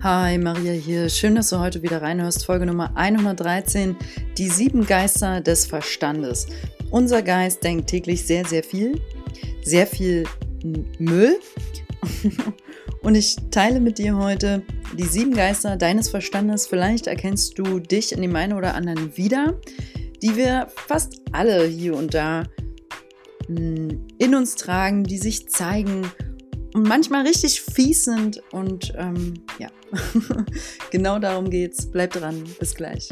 Hi, Maria hier. Schön, dass du heute wieder reinhörst. Folge Nummer 113. Die sieben Geister des Verstandes. Unser Geist denkt täglich sehr, sehr viel. Sehr viel Müll. Und ich teile mit dir heute die sieben Geister deines Verstandes. Vielleicht erkennst du dich in dem einen oder anderen wieder, die wir fast alle hier und da in uns tragen, die sich zeigen manchmal richtig fies sind. Und ähm, ja, genau darum geht's. Bleib dran. Bis gleich.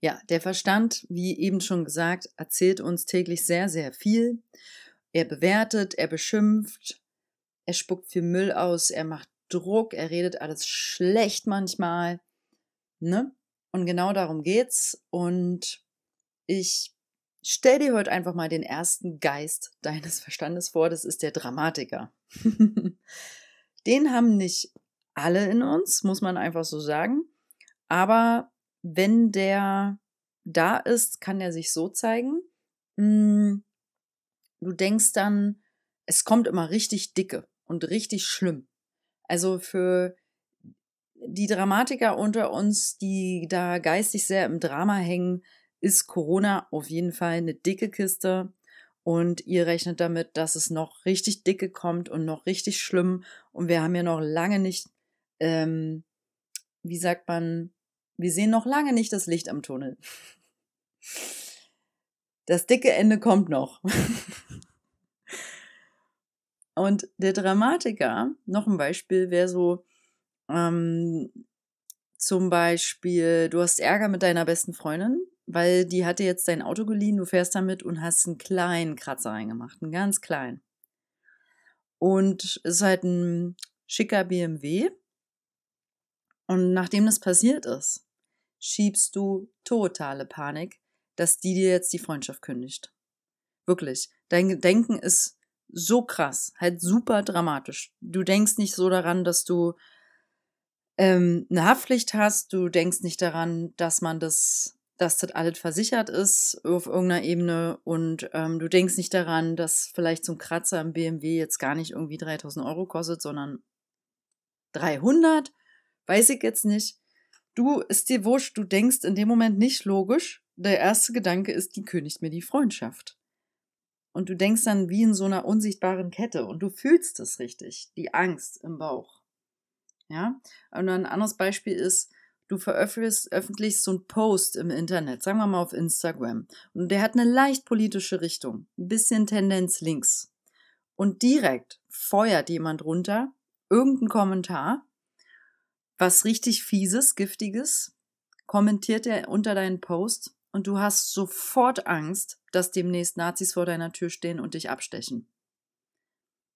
Ja, der Verstand, wie eben schon gesagt, erzählt uns täglich sehr, sehr viel. Er bewertet, er beschimpft, er spuckt viel Müll aus, er macht Druck, er redet alles schlecht manchmal. Ne? Und genau darum geht's. Und ich stell dir heute einfach mal den ersten Geist deines Verstandes vor. Das ist der Dramatiker. den haben nicht alle in uns, muss man einfach so sagen. Aber wenn der da ist, kann er sich so zeigen. Hm, du denkst dann, es kommt immer richtig dicke und richtig schlimm. Also für die Dramatiker unter uns, die da geistig sehr im Drama hängen, ist Corona auf jeden Fall eine dicke Kiste. Und ihr rechnet damit, dass es noch richtig dicke kommt und noch richtig schlimm. Und wir haben ja noch lange nicht, ähm, wie sagt man, wir sehen noch lange nicht das Licht am Tunnel. Das dicke Ende kommt noch. Und der Dramatiker, noch ein Beispiel, wäre so, ähm, zum Beispiel, du hast Ärger mit deiner besten Freundin, weil die hatte jetzt dein Auto geliehen, du fährst damit und hast einen kleinen Kratzer reingemacht, einen ganz kleinen. Und es ist halt ein schicker BMW. Und nachdem das passiert ist, schiebst du totale Panik, dass die dir jetzt die Freundschaft kündigt. Wirklich. Dein Denken ist so krass, halt super dramatisch. Du denkst nicht so daran, dass du ähm, eine Haftpflicht hast, du denkst nicht daran, dass man das, dass das alles versichert ist auf irgendeiner Ebene und ähm, du denkst nicht daran, dass vielleicht so ein Kratzer im BMW jetzt gar nicht irgendwie 3000 Euro kostet, sondern 300, weiß ich jetzt nicht. Du ist dir wurscht, du denkst in dem Moment nicht logisch. Der erste Gedanke ist, die kündigt mir die Freundschaft. Und du denkst dann wie in so einer unsichtbaren Kette und du fühlst es richtig, die Angst im Bauch. Ja? Und ein anderes Beispiel ist, du veröffentlichst so einen Post im Internet, sagen wir mal auf Instagram, und der hat eine leicht politische Richtung, ein bisschen Tendenz links. Und direkt feuert jemand runter irgendeinen Kommentar, was richtig fieses, giftiges, kommentiert er unter deinen Post und du hast sofort Angst, dass demnächst Nazis vor deiner Tür stehen und dich abstechen.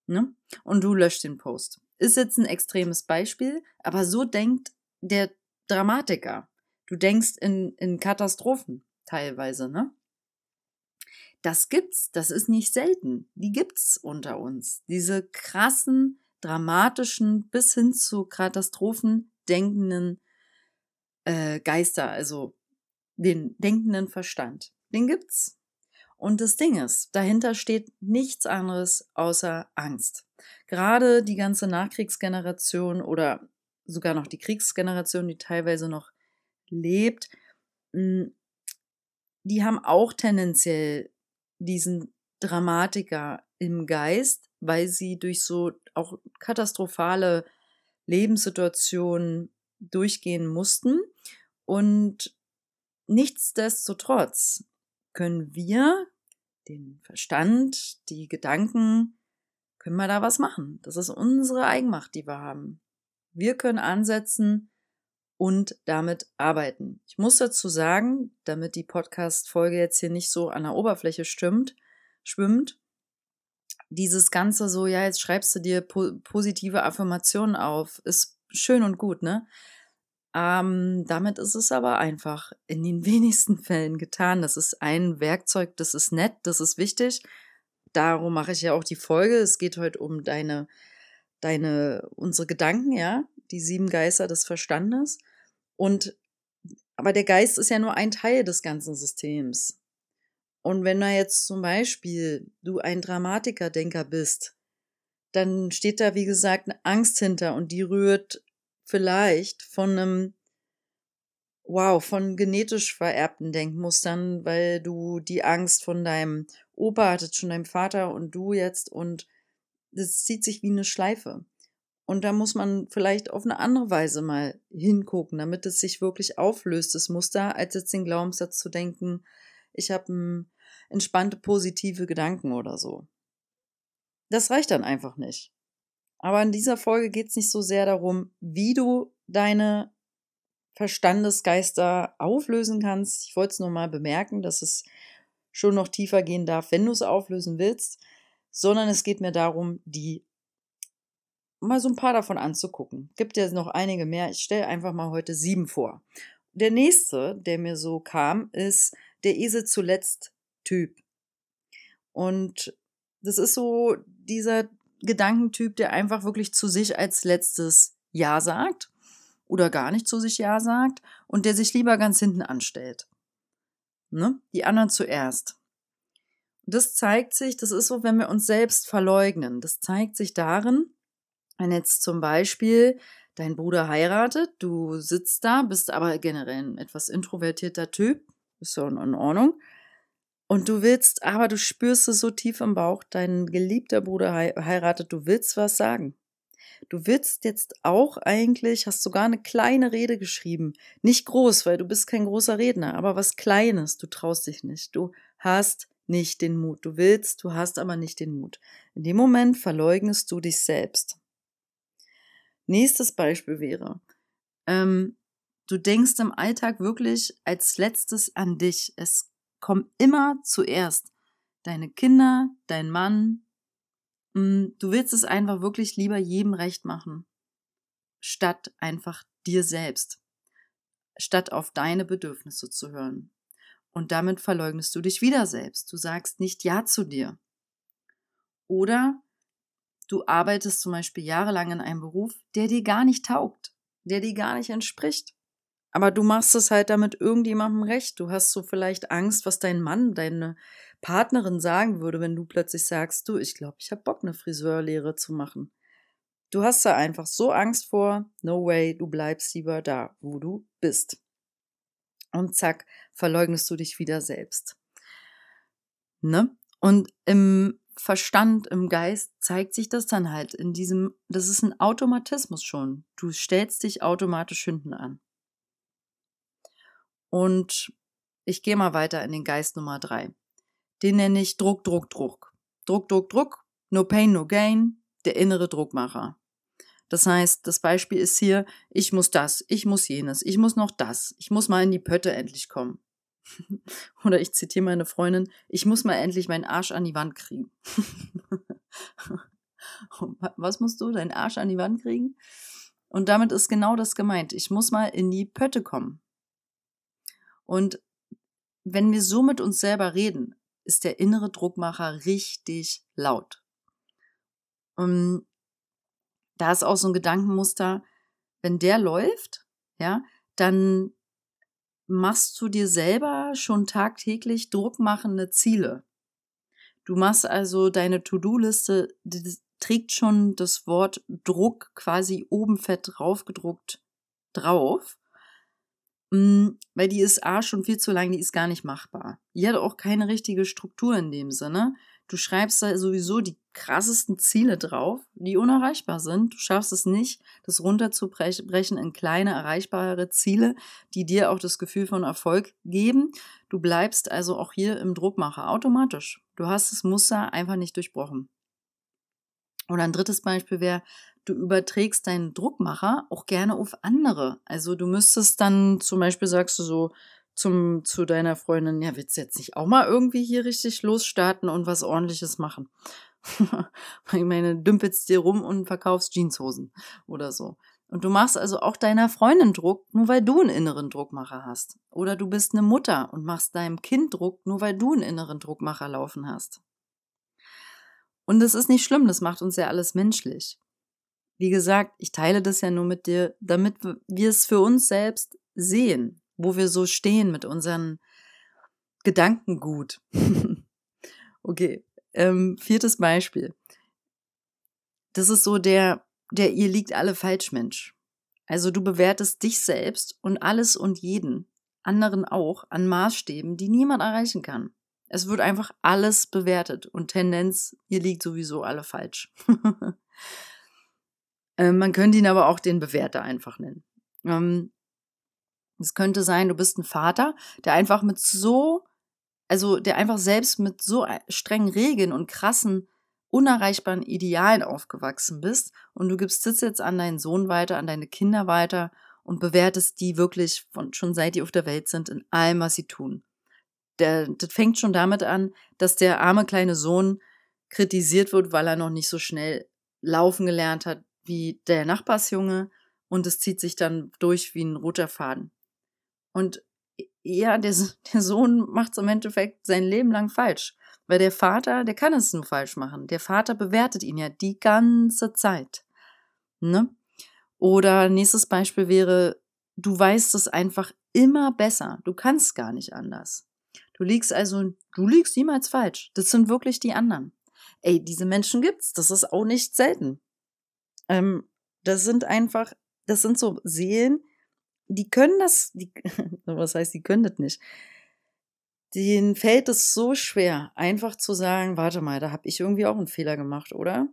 Ne? Und du löscht den Post. Ist jetzt ein extremes Beispiel, aber so denkt der Dramatiker. Du denkst in, in Katastrophen teilweise, ne? Das gibt's, das ist nicht selten. Die gibt's unter uns. Diese krassen, dramatischen, bis hin zu Katastrophen denkenden äh, Geister, also den denkenden Verstand. Den gibt's. Und das Ding ist, dahinter steht nichts anderes außer Angst. Gerade die ganze Nachkriegsgeneration oder sogar noch die Kriegsgeneration, die teilweise noch lebt, hm, die haben auch tendenziell diesen Dramatiker im Geist, weil sie durch so auch katastrophale Lebenssituationen durchgehen mussten. Und nichtsdestotrotz können wir den Verstand, die Gedanken, können wir da was machen. Das ist unsere Eigenmacht, die wir haben. Wir können ansetzen und damit arbeiten. Ich muss dazu sagen, damit die Podcast-Folge jetzt hier nicht so an der Oberfläche stimmt, schwimmt, dieses Ganze so, ja, jetzt schreibst du dir po positive Affirmationen auf, ist schön und gut, ne? Ähm, damit ist es aber einfach in den wenigsten Fällen getan. Das ist ein Werkzeug, das ist nett, das ist wichtig. Darum mache ich ja auch die Folge. Es geht heute um deine, deine, unsere Gedanken, ja, die sieben Geister des Verstandes. Und, aber der Geist ist ja nur ein Teil des ganzen Systems. Und wenn da jetzt zum Beispiel du ein Dramatikerdenker bist, dann steht da, wie gesagt, eine Angst hinter und die rührt vielleicht von einem, wow, von genetisch vererbten Denkmustern, weil du die Angst von deinem Opa hattest, schon deinem Vater und du jetzt und das zieht sich wie eine Schleife. Und da muss man vielleicht auf eine andere Weise mal hingucken, damit es sich wirklich auflöst, das Muster, als jetzt den Glaubenssatz zu denken, ich habe entspannte positive Gedanken oder so. Das reicht dann einfach nicht. Aber in dieser Folge geht es nicht so sehr darum, wie du deine Verstandesgeister auflösen kannst. Ich wollte es nur mal bemerken, dass es schon noch tiefer gehen darf, wenn du es auflösen willst, sondern es geht mir darum, die mal so ein paar davon anzugucken. Gibt ja noch einige mehr. Ich stelle einfach mal heute sieben vor. Der nächste, der mir so kam, ist der Esel zuletzt Typ. Und das ist so dieser Gedankentyp, der einfach wirklich zu sich als letztes Ja sagt oder gar nicht zu sich Ja sagt und der sich lieber ganz hinten anstellt. Ne? Die anderen zuerst. Das zeigt sich, das ist so, wenn wir uns selbst verleugnen. Das zeigt sich darin, wenn jetzt zum Beispiel dein Bruder heiratet, du sitzt da, bist aber generell ein etwas introvertierter Typ, ist so in Ordnung. Und du willst, aber du spürst es so tief im Bauch, dein geliebter Bruder heiratet, du willst was sagen. Du willst jetzt auch eigentlich, hast sogar eine kleine Rede geschrieben. Nicht groß, weil du bist kein großer Redner, aber was Kleines. Du traust dich nicht. Du hast nicht den Mut. Du willst, du hast aber nicht den Mut. In dem Moment verleugnest du dich selbst. Nächstes Beispiel wäre, ähm, du denkst im Alltag wirklich als letztes an dich. Es kommt immer zuerst deine Kinder, dein Mann. Mm, du willst es einfach wirklich lieber jedem recht machen, statt einfach dir selbst, statt auf deine Bedürfnisse zu hören. Und damit verleugnest du dich wieder selbst. Du sagst nicht Ja zu dir. Oder du arbeitest zum Beispiel jahrelang in einem Beruf, der dir gar nicht taugt, der dir gar nicht entspricht. Aber du machst es halt damit irgendjemandem recht. Du hast so vielleicht Angst, was dein Mann, deine Partnerin sagen würde, wenn du plötzlich sagst, du, ich glaube, ich habe Bock, eine Friseurlehre zu machen. Du hast da einfach so Angst vor, no way, du bleibst lieber da, wo du bist. Und zack, verleugnest du dich wieder selbst. Ne? Und im Verstand, im Geist zeigt sich das dann halt in diesem, das ist ein Automatismus schon. Du stellst dich automatisch hinten an. Und ich gehe mal weiter in den Geist Nummer drei. Den nenne ich Druck, Druck, Druck. Druck, Druck, Druck, no pain, no gain, der innere Druckmacher. Das heißt, das Beispiel ist hier, ich muss das, ich muss jenes, ich muss noch das, ich muss mal in die Pötte endlich kommen. Oder ich zitiere meine Freundin, ich muss mal endlich meinen Arsch an die Wand kriegen. Was musst du, deinen Arsch an die Wand kriegen? Und damit ist genau das gemeint. Ich muss mal in die Pötte kommen. Und wenn wir so mit uns selber reden, ist der innere Druckmacher richtig laut. Und da ist auch so ein Gedankenmuster, wenn der läuft, ja, dann machst du dir selber schon tagtäglich druckmachende Ziele. Du machst also deine To-Do-Liste, die trägt schon das Wort Druck quasi oben fett draufgedruckt drauf. Mm, weil die ist A schon viel zu lang, die ist gar nicht machbar. Die hat auch keine richtige Struktur in dem Sinne. Du schreibst da sowieso die krassesten Ziele drauf, die unerreichbar sind. Du schaffst es nicht, das runterzubrechen in kleine, erreichbare Ziele, die dir auch das Gefühl von Erfolg geben. Du bleibst also auch hier im Druckmacher automatisch. Du hast das Muster einfach nicht durchbrochen. Oder ein drittes Beispiel wäre, du überträgst deinen Druckmacher auch gerne auf andere. Also du müsstest dann zum Beispiel sagst du so zum, zu deiner Freundin, ja, willst du jetzt nicht auch mal irgendwie hier richtig losstarten und was ordentliches machen? ich meine, dümpelst dir rum und verkaufst Jeanshosen oder so. Und du machst also auch deiner Freundin Druck, nur weil du einen inneren Druckmacher hast. Oder du bist eine Mutter und machst deinem Kind Druck, nur weil du einen inneren Druckmacher laufen hast. Und das ist nicht schlimm, das macht uns ja alles menschlich. Wie gesagt, ich teile das ja nur mit dir, damit wir es für uns selbst sehen, wo wir so stehen mit unseren Gedankengut. okay, ähm, viertes Beispiel. das ist so der, der ihr liegt alle falsch Mensch. Also du bewertest dich selbst und alles und jeden, anderen auch, an Maßstäben, die niemand erreichen kann. Es wird einfach alles bewertet und Tendenz, ihr liegt sowieso alle falsch. ähm, man könnte ihn aber auch den Bewerter einfach nennen. Ähm, es könnte sein, du bist ein Vater, der einfach mit so, also der einfach selbst mit so strengen Regeln und krassen, unerreichbaren Idealen aufgewachsen bist und du gibst das jetzt an deinen Sohn weiter, an deine Kinder weiter und bewertest die wirklich von, schon seit die auf der Welt sind in allem, was sie tun. Der, das fängt schon damit an, dass der arme kleine Sohn kritisiert wird, weil er noch nicht so schnell laufen gelernt hat wie der Nachbarsjunge und es zieht sich dann durch wie ein roter Faden. Und ja, der, der Sohn macht es im Endeffekt sein Leben lang falsch. Weil der Vater, der kann es nur falsch machen. Der Vater bewertet ihn ja die ganze Zeit. Ne? Oder nächstes Beispiel wäre, du weißt es einfach immer besser. Du kannst gar nicht anders. Du liegst also, du liegst niemals falsch. Das sind wirklich die anderen. Ey, diese Menschen gibt's. Das ist auch nicht selten. Ähm, das sind einfach, das sind so Seelen, die können das, die, was heißt, die können das nicht. Denen fällt es so schwer, einfach zu sagen, warte mal, da habe ich irgendwie auch einen Fehler gemacht, oder?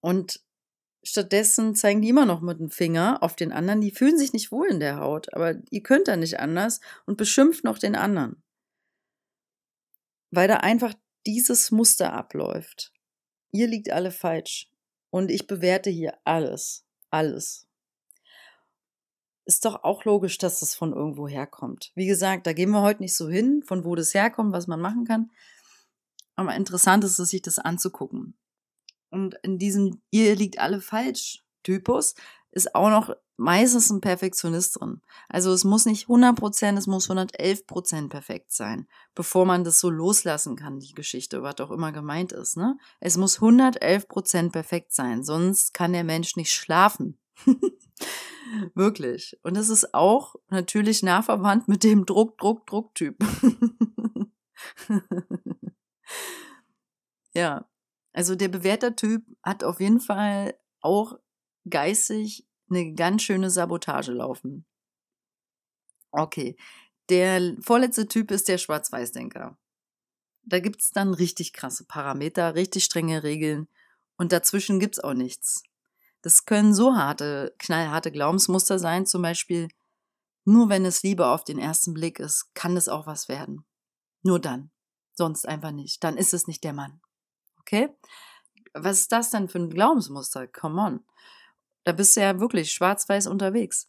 Und stattdessen zeigen die immer noch mit dem Finger auf den anderen, die fühlen sich nicht wohl in der Haut, aber ihr könnt da nicht anders und beschimpft noch den anderen. Weil da einfach dieses Muster abläuft. Ihr liegt alle falsch. Und ich bewerte hier alles. Alles ist doch auch logisch, dass das von irgendwo herkommt. Wie gesagt, da gehen wir heute nicht so hin, von wo das herkommt, was man machen kann. Aber interessant ist es, sich das anzugucken. Und in diesem ihr liegt alle falsch Typus ist auch noch meistens ein Perfektionist drin. Also es muss nicht 100 Prozent, es muss 111 Prozent perfekt sein, bevor man das so loslassen kann, die Geschichte, was auch immer gemeint ist. Ne? Es muss 111 Prozent perfekt sein, sonst kann der Mensch nicht schlafen. Wirklich. Und es ist auch natürlich nah verwandt mit dem Druck, Druck, Druck-Typ. ja. Also der Bewerter-Typ hat auf jeden Fall auch geistig eine ganz schöne Sabotage laufen. Okay. Der vorletzte Typ ist der Schwarz-Weiß-Denker. Da gibt's dann richtig krasse Parameter, richtig strenge Regeln und dazwischen gibt's auch nichts. Das können so harte, knallharte Glaubensmuster sein, zum Beispiel, nur wenn es Liebe auf den ersten Blick ist, kann es auch was werden. Nur dann. Sonst einfach nicht. Dann ist es nicht der Mann. Okay? Was ist das denn für ein Glaubensmuster? Come on. Da bist du ja wirklich schwarz-weiß unterwegs.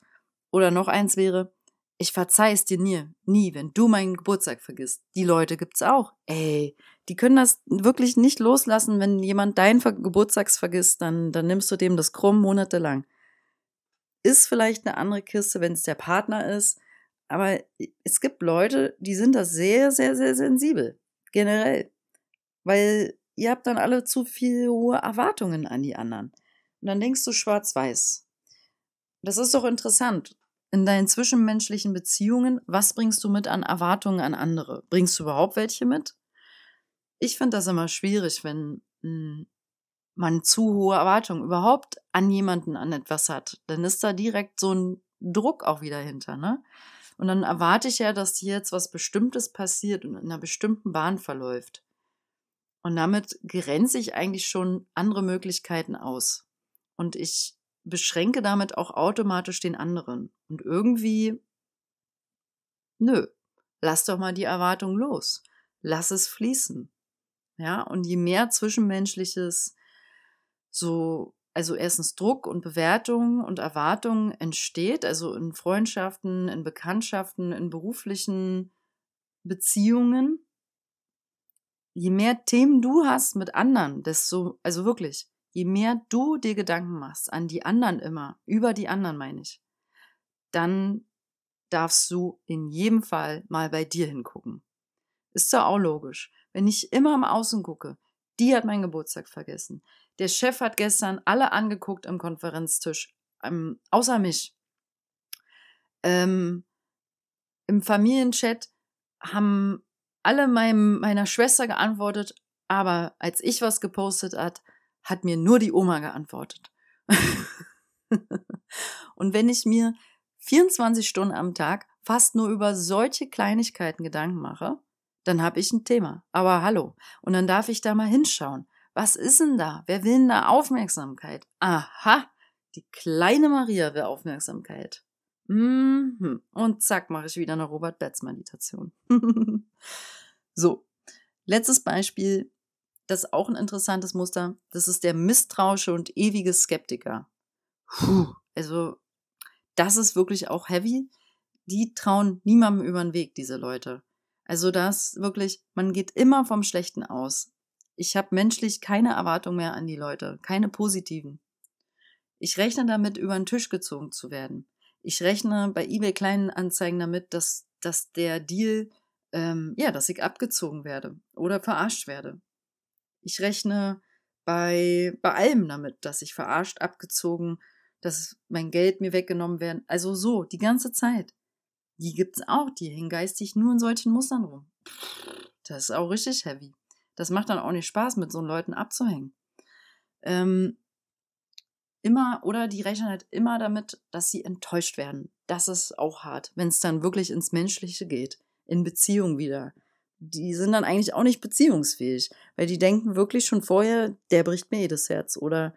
Oder noch eins wäre, ich verzeih es dir nie, nie, wenn du meinen Geburtstag vergisst. Die Leute gibt's auch. Ey, die können das wirklich nicht loslassen, wenn jemand deinen Geburtstags vergisst, dann, dann nimmst du dem das krumm monatelang. Ist vielleicht eine andere Kiste, wenn es der Partner ist, aber es gibt Leute, die sind da sehr, sehr, sehr sensibel. Generell. Weil ihr habt dann alle zu viel hohe Erwartungen an die anderen. Und dann denkst du schwarz-weiß. Das ist doch interessant in deinen zwischenmenschlichen Beziehungen, was bringst du mit an Erwartungen an andere? Bringst du überhaupt welche mit? Ich finde das immer schwierig, wenn hm, man zu hohe Erwartungen überhaupt an jemanden, an etwas hat. Dann ist da direkt so ein Druck auch wieder hinter, ne? Und dann erwarte ich ja, dass hier jetzt was Bestimmtes passiert und in einer bestimmten Bahn verläuft. Und damit grenze ich eigentlich schon andere Möglichkeiten aus. Und ich beschränke damit auch automatisch den anderen. Und irgendwie, nö, lass doch mal die Erwartung los. Lass es fließen. Ja, und je mehr Zwischenmenschliches so, also erstens Druck und Bewertung und Erwartung entsteht, also in Freundschaften, in Bekanntschaften, in beruflichen Beziehungen, je mehr Themen du hast mit anderen, desto, also wirklich, je mehr du dir Gedanken machst, an die anderen immer, über die anderen meine ich, dann darfst du in jedem Fall mal bei dir hingucken. Ist doch auch logisch. Wenn ich immer im Außen gucke, die hat meinen Geburtstag vergessen. Der Chef hat gestern alle angeguckt am Konferenztisch, ähm, außer mich. Ähm, Im Familienchat haben alle meinem, meiner Schwester geantwortet, aber als ich was gepostet hat, hat mir nur die Oma geantwortet. und wenn ich mir 24 Stunden am Tag fast nur über solche Kleinigkeiten Gedanken mache, dann habe ich ein Thema. Aber hallo. Und dann darf ich da mal hinschauen. Was ist denn da? Wer will denn da Aufmerksamkeit? Aha, die kleine Maria will Aufmerksamkeit. Mhm. Und zack, mache ich wieder eine Robert Betz Meditation. so, letztes Beispiel, das ist auch ein interessantes Muster. Das ist der misstrauische und ewige Skeptiker. Puh, also, das ist wirklich auch heavy. Die trauen niemandem über den Weg, diese Leute. Also das wirklich, man geht immer vom Schlechten aus. Ich habe menschlich keine Erwartung mehr an die Leute, keine positiven. Ich rechne damit, über den Tisch gezogen zu werden. Ich rechne bei eBay kleinen Anzeigen damit, dass, dass der Deal, ähm, ja, dass ich abgezogen werde oder verarscht werde. Ich rechne bei, bei allem damit, dass ich verarscht, abgezogen, dass mein Geld mir weggenommen werden. Also so, die ganze Zeit. Die gibt's auch, die hängen geistig nur in solchen Mustern rum. Das ist auch richtig heavy. Das macht dann auch nicht Spaß, mit so Leuten abzuhängen. Ähm, immer oder die rechnen halt immer damit, dass sie enttäuscht werden. Das ist auch hart, wenn es dann wirklich ins Menschliche geht, in Beziehung wieder. Die sind dann eigentlich auch nicht beziehungsfähig, weil die denken wirklich schon vorher, der bricht mir eh das Herz oder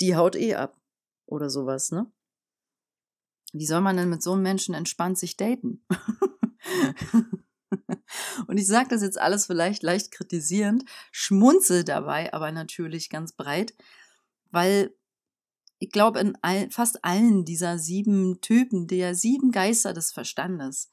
die haut eh ab oder sowas, ne? Wie soll man denn mit so einem Menschen entspannt sich daten? Und ich sage das jetzt alles vielleicht leicht kritisierend, schmunzel dabei, aber natürlich ganz breit, weil ich glaube, in all, fast allen dieser sieben Typen, der sieben Geister des Verstandes,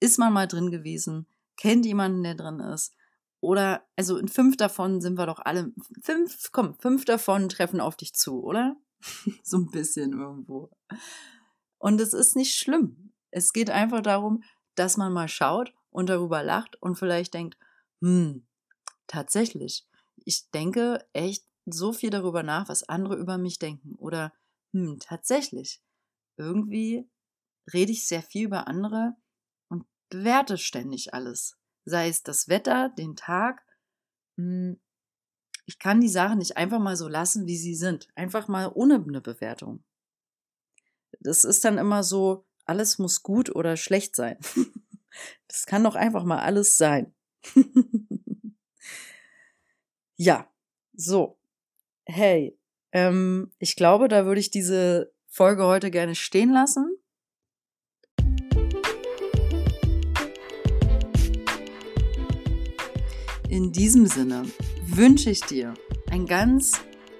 ist man mal drin gewesen, kennt jemanden, der drin ist. Oder, also in fünf davon sind wir doch alle, fünf, komm, fünf davon treffen auf dich zu, oder? so ein bisschen irgendwo. Und es ist nicht schlimm. Es geht einfach darum, dass man mal schaut und darüber lacht und vielleicht denkt, hm, tatsächlich, ich denke echt so viel darüber nach, was andere über mich denken. Oder, hm, tatsächlich, irgendwie rede ich sehr viel über andere bewerte ständig alles. Sei es das Wetter, den Tag. Hm, ich kann die Sachen nicht einfach mal so lassen, wie sie sind. Einfach mal ohne eine Bewertung. Das ist dann immer so, alles muss gut oder schlecht sein. Das kann doch einfach mal alles sein. ja, so hey, ähm, ich glaube, da würde ich diese Folge heute gerne stehen lassen. In diesem Sinne wünsche ich dir einen ganz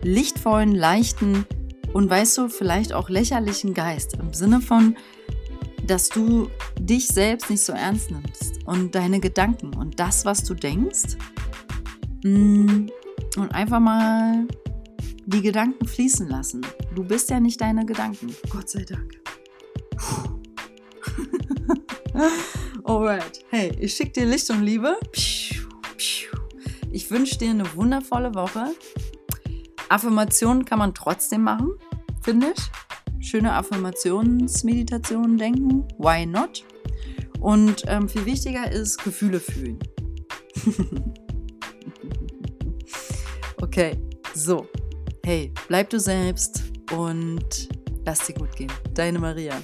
lichtvollen, leichten und weißt du, vielleicht auch lächerlichen Geist im Sinne von, dass du dich selbst nicht so ernst nimmst und deine Gedanken und das, was du denkst. Mm, und einfach mal die Gedanken fließen lassen. Du bist ja nicht deine Gedanken. Gott sei Dank. Alright. Hey, ich schicke dir Licht und Liebe. Ich wünsche dir eine wundervolle Woche. Affirmationen kann man trotzdem machen, finde ich. Schöne Affirmationsmeditationen denken. Why not? Und ähm, viel wichtiger ist Gefühle fühlen. okay, so hey, bleib du selbst und lass dir gut gehen. Deine Maria.